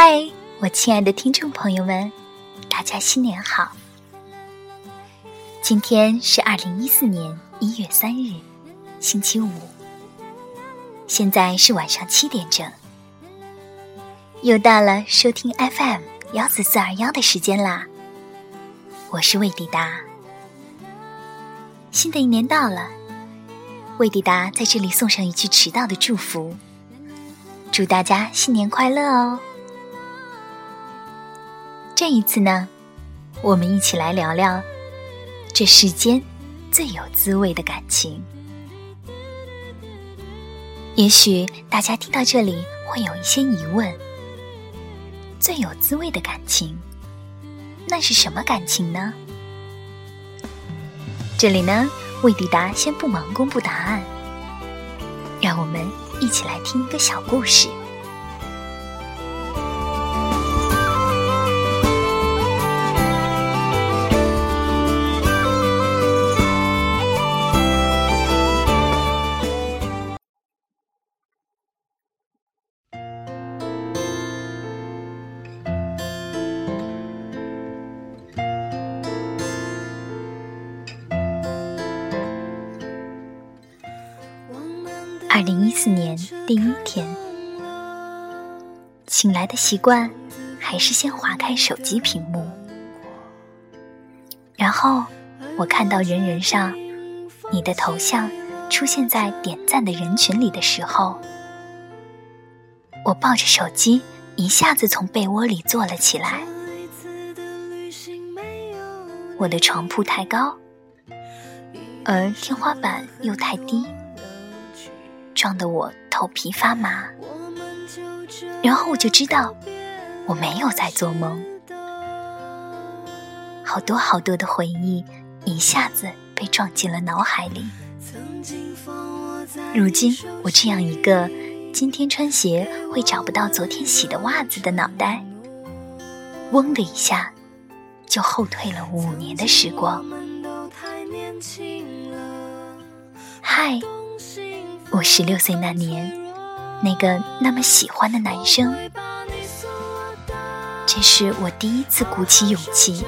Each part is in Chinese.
嗨，我亲爱的听众朋友们，大家新年好！今天是二零一四年一月三日，星期五。现在是晚上七点整，又到了收听 FM 幺四四二幺的时间啦。我是魏迪达，新的一年到了，魏迪达在这里送上一句迟到的祝福，祝大家新年快乐哦！这一次呢，我们一起来聊聊这世间最有滋味的感情。也许大家听到这里会有一些疑问：最有滋味的感情，那是什么感情呢？这里呢，魏迪达先不忙公布答案，让我们一起来听一个小故事。醒来的习惯还是先划开手机屏幕，然后我看到人人上你的头像出现在点赞的人群里的时候，我抱着手机一下子从被窝里坐了起来。我的床铺太高，而天花板又太低。撞得我头皮发麻，然后我就知道我没有在做梦，好多好多的回忆一下子被撞进了脑海里。如今我这样一个今天穿鞋会找不到昨天洗的袜子的脑袋，嗡的一下就后退了五年的时光。嗨。我十六岁那年，那个那么喜欢的男生，这是我第一次鼓起勇气，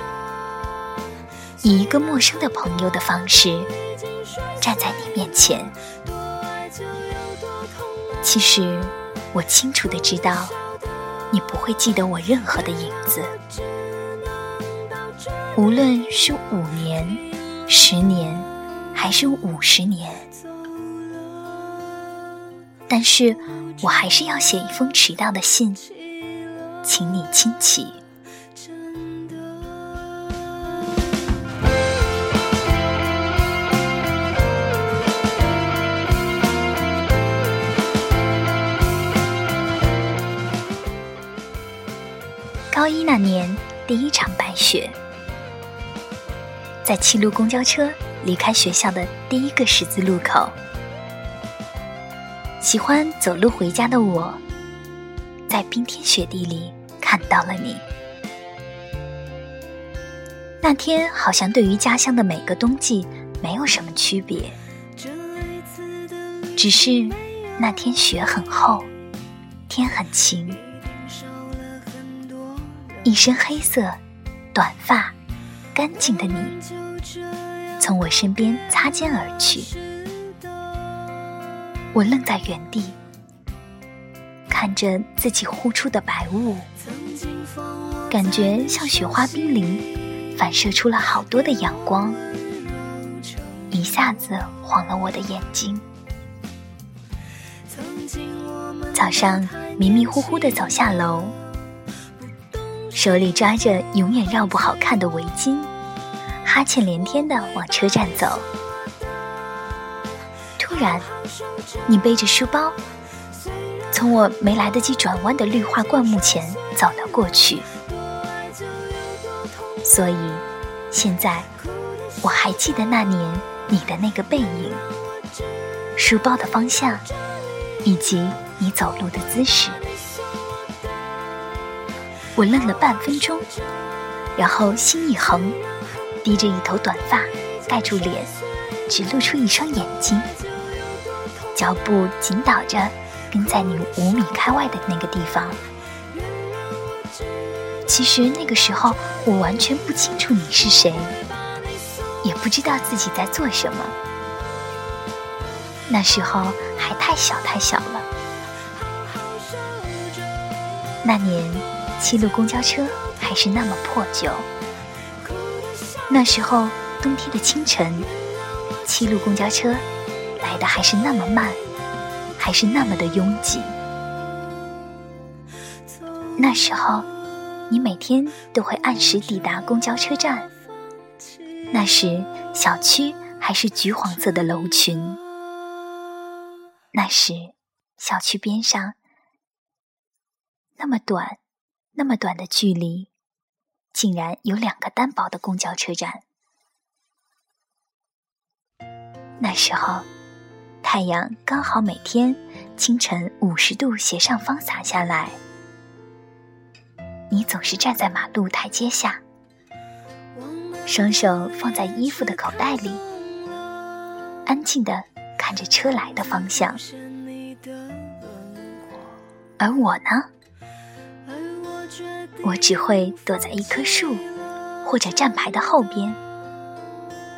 以一个陌生的朋友的方式站在你面前。其实我清楚的知道，你不会记得我任何的影子，无论是五年、十年，还是五十年。但是我还是要写一封迟到的信，请你亲启。高一那年，第一场白雪，在七路公交车离开学校的第一个十字路口。喜欢走路回家的我，在冰天雪地里看到了你。那天好像对于家乡的每个冬季没有什么区别，只是那天雪很厚，天很晴。一身黑色短发，干净的你，从我身边擦肩而去。我愣在原地，看着自己呼出的白雾，感觉像雪花冰凌，反射出了好多的阳光，一下子晃了我的眼睛。早上迷迷糊糊的走下楼，手里抓着永远绕不好看的围巾，哈欠连天的往车站走。然，你背着书包，从我没来得及转弯的绿化灌木前走了过去。所以，现在我还记得那年你的那个背影、书包的方向，以及你走路的姿势。我愣了半分钟，然后心一横，低着一头短发，盖住脸，只露出一双眼睛。脚步紧倒着，跟在你五米开外的那个地方。其实那个时候，我完全不清楚你是谁，也不知道自己在做什么。那时候还太小太小了。那年，七路公交车还是那么破旧。那时候，冬天的清晨，七路公交车的还是那么慢，还是那么的拥挤。那时候，你每天都会按时抵达公交车站。那时，小区还是橘黄色的楼群。那时，小区边上那么短、那么短的距离。竟然有两个单薄的公交车站。那时候，太阳刚好每天清晨五十度斜上方洒下来。你总是站在马路台阶下，双手放在衣服的口袋里，安静的看着车来的方向。而我呢？我只会躲在一棵树或者站牌的后边，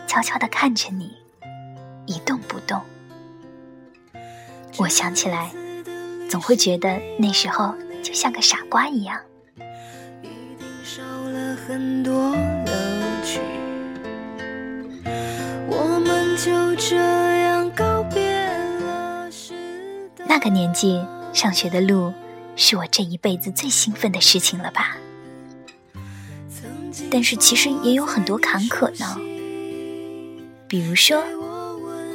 悄悄地看着你，一动不动。我想起来，总会觉得那时候就像个傻瓜一样。那个年纪上学的路。是我这一辈子最兴奋的事情了吧？但是其实也有很多坎坷呢。比如说，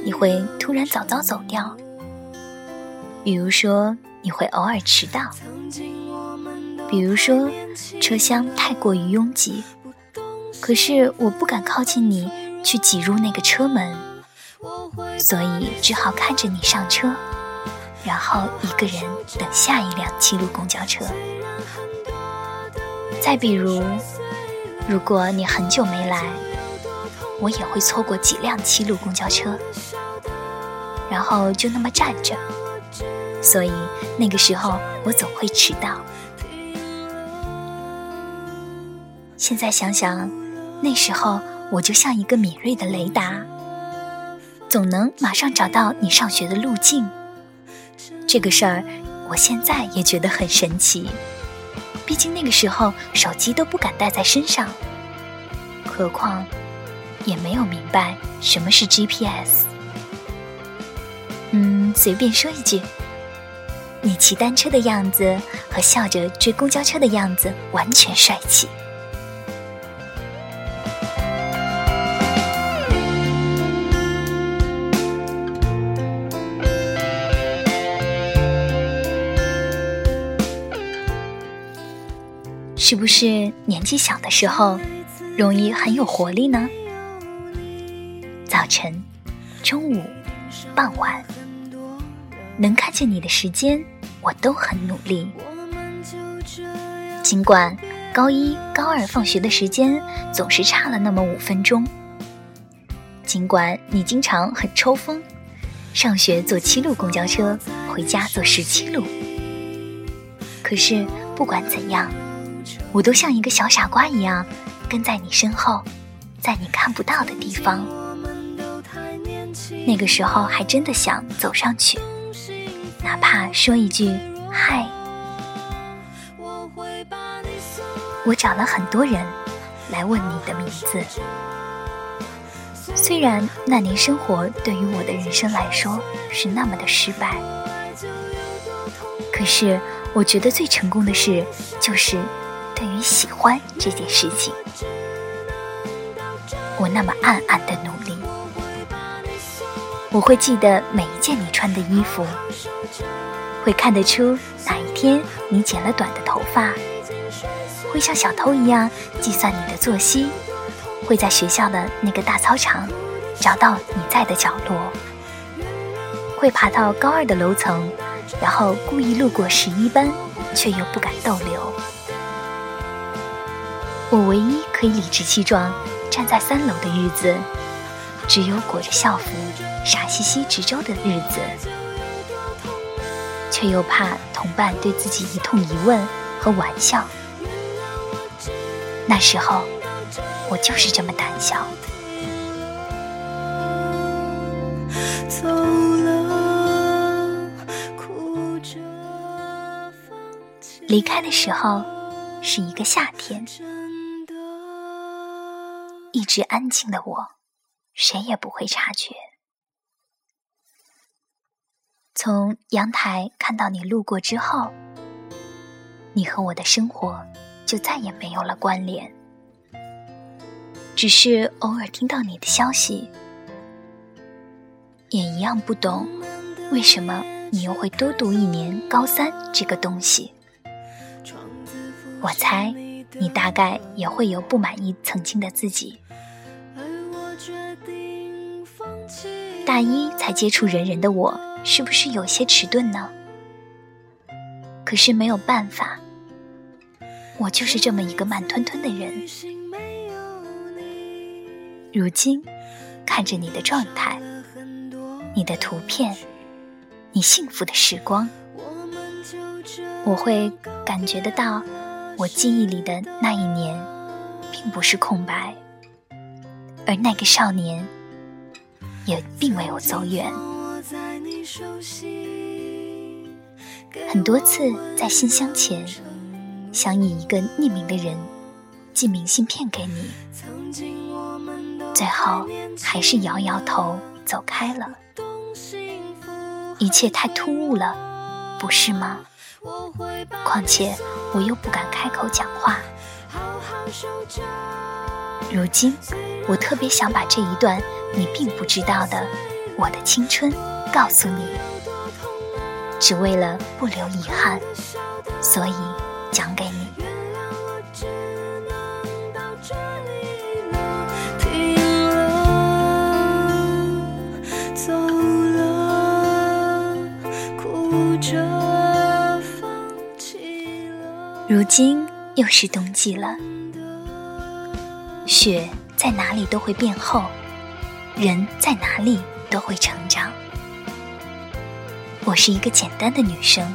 你会突然早早走掉；比如说，你会偶尔迟到；比如说，车厢太过于拥挤，可是我不敢靠近你去挤入那个车门，所以只好看着你上车。然后一个人等下一辆七路公交车。再比如，如果你很久没来，我也会错过几辆七路公交车，然后就那么站着。所以那个时候我总会迟到。现在想想，那时候我就像一个敏锐的雷达，总能马上找到你上学的路径。这个事儿，我现在也觉得很神奇。毕竟那个时候手机都不敢带在身上，何况也没有明白什么是 GPS。嗯，随便说一句，你骑单车的样子和笑着追公交车的样子完全帅气。是不是年纪小的时候容易很有活力呢？早晨、中午、傍晚，能看见你的时间，我都很努力。尽管高一、高二放学的时间总是差了那么五分钟，尽管你经常很抽风，上学坐七路公交车，回家坐十七路，可是不管怎样。我都像一个小傻瓜一样，跟在你身后，在你看不到的地方。那个时候还真的想走上去，哪怕说一句“嗨”。我找了很多人来问你的名字。虽然那年生活对于我的人生来说是那么的失败，可是我觉得最成功的事就是。对于喜欢这件事情，我那么暗暗的努力。我会记得每一件你穿的衣服，会看得出哪一天你剪了短的头发，会像小偷一样计算你的作息，会在学校的那个大操场找到你在的角落，会爬到高二的楼层，然后故意路过十一班，却又不敢逗留。我唯一可以理直气壮站在三楼的日子，只有裹着校服傻兮兮值周的日子，却又怕同伴对自己一通疑问和玩笑，那时候，我就是这么胆小。离开的时候是一个夏天，一直安静的我，谁也不会察觉。从阳台看到你路过之后，你和我的生活就再也没有了关联，只是偶尔听到你的消息，也一样不懂为什么你又会多读一年高三这个东西。我猜，你大概也会有不满意曾经的自己。大一才接触人人的我，是不是有些迟钝呢？可是没有办法，我就是这么一个慢吞吞的人。如今，看着你的状态，你的图片，你幸福的时光，我会感觉得到。我记忆里的那一年，并不是空白，而那个少年也并没有走远。很多次在信箱前，想以一个匿名的人寄明信片给你，最后还是摇摇头走开了。一切太突兀了，不是吗？况且我又不敢开口讲话。如今，我特别想把这一段你并不知道的我的青春告诉你，只为了不留遗憾，所以讲给你。如今又是冬季了，雪在哪里都会变厚，人在哪里都会成长。是一个简单的女生，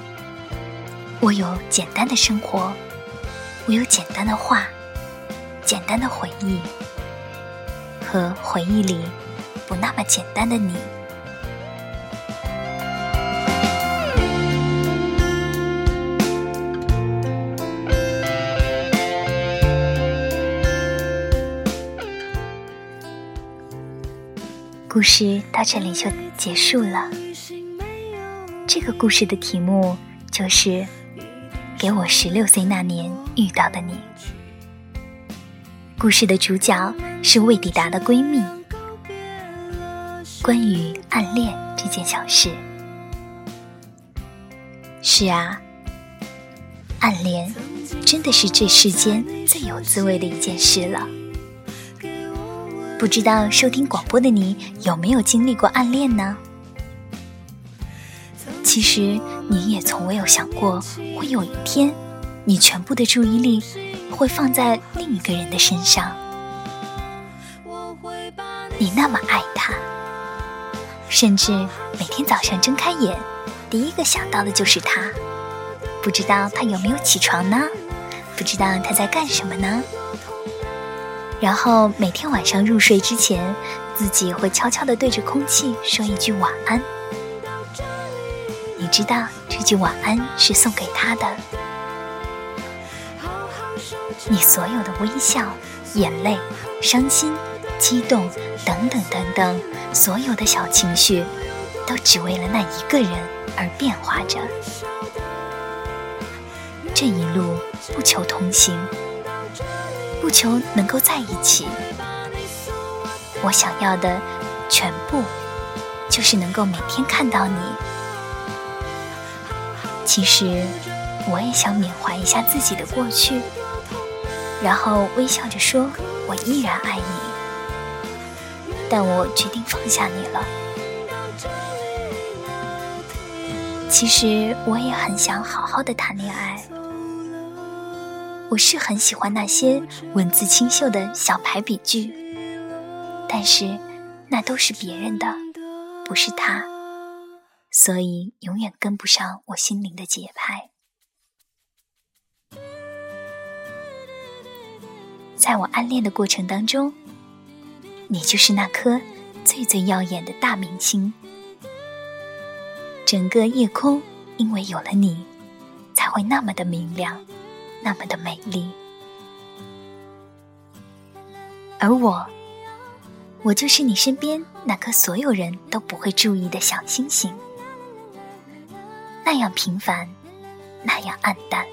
我有简单的生活，我有简单的话，简单的回忆，和回忆里不那么简单的你。故事到这里就结束了。这个故事的题目就是《给我十六岁那年遇到的你》。故事的主角是未抵达的闺蜜。关于暗恋这件小事，是啊，暗恋真的是这世间最有滋味的一件事了。不知道收听广播的你有没有经历过暗恋呢？其实你也从未有想过，会有一天，你全部的注意力会放在另一个人的身上。你那么爱他，甚至每天早上睁开眼，第一个想到的就是他。不知道他有没有起床呢？不知道他在干什么呢？然后每天晚上入睡之前，自己会悄悄地对着空气说一句晚安。知道这句晚安是送给他的。你所有的微笑、眼泪、伤心、激动等等等等，所有的小情绪，都只为了那一个人而变化着。这一路不求同行。不求能够在一起，我想要的全部就是能够每天看到你。其实我也想缅怀一下自己的过去，然后微笑着说：“我依然爱你。”但我决定放下你了。其实我也很想好好的谈恋爱。我是很喜欢那些文字清秀的小排比句，但是那都是别人的，不是他，所以永远跟不上我心灵的节拍。在我暗恋的过程当中，你就是那颗最最耀眼的大明星。整个夜空因为有了你，才会那么的明亮，那么的美丽。而我，我就是你身边那颗所有人都不会注意的小星星，那样平凡，那样暗淡。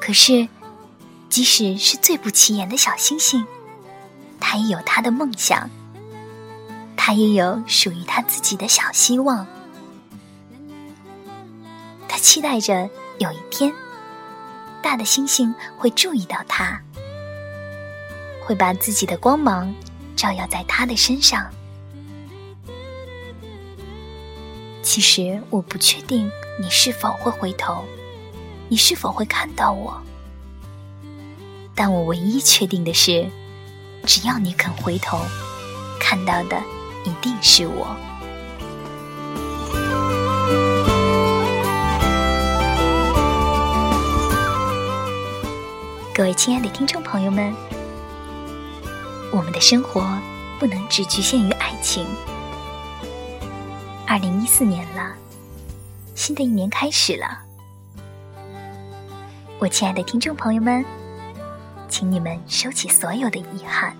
可是，即使是最不起眼的小星星，他也有他的梦想，他也有属于他自己的小希望。他期待着有一天，大的星星会注意到他。会把自己的光芒照耀在他的身上。其实我不确定你是否会回头，你是否会看到我。但我唯一确定的是，只要你肯回头，看到的一定是我。各位亲爱的听众朋友们。我们的生活不能只局限于爱情。二零一四年了，新的一年开始了。我亲爱的听众朋友们，请你们收起所有的遗憾，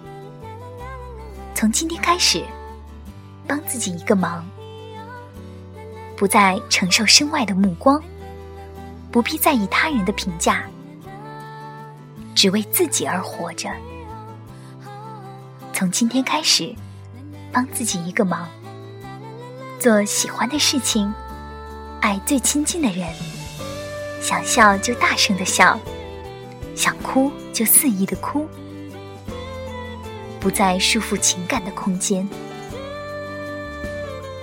从今天开始，帮自己一个忙，不再承受身外的目光，不必在意他人的评价，只为自己而活着。从今天开始，帮自己一个忙，做喜欢的事情，爱最亲近的人，想笑就大声的笑，想哭就肆意的哭，不再束缚情感的空间。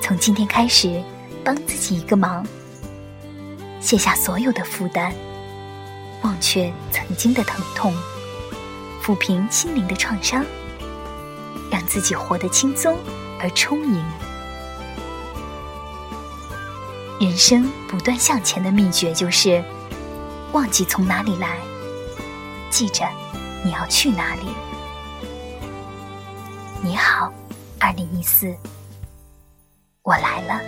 从今天开始，帮自己一个忙，卸下所有的负担，忘却曾经的疼痛，抚平心灵的创伤。让自己活得轻松而充盈。人生不断向前的秘诀就是：忘记从哪里来，记着你要去哪里。你好，二零一四，我来了。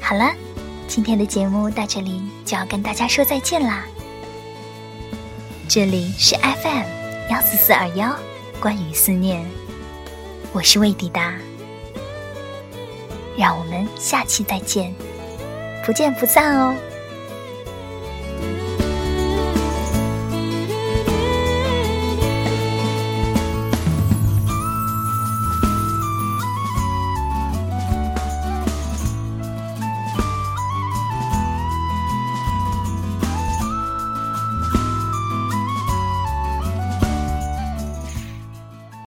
好了，今天的节目到这里就要跟大家说再见啦。这里是 FM 幺四四二幺，关于思念，我是魏抵达，让我们下期再见，不见不散哦。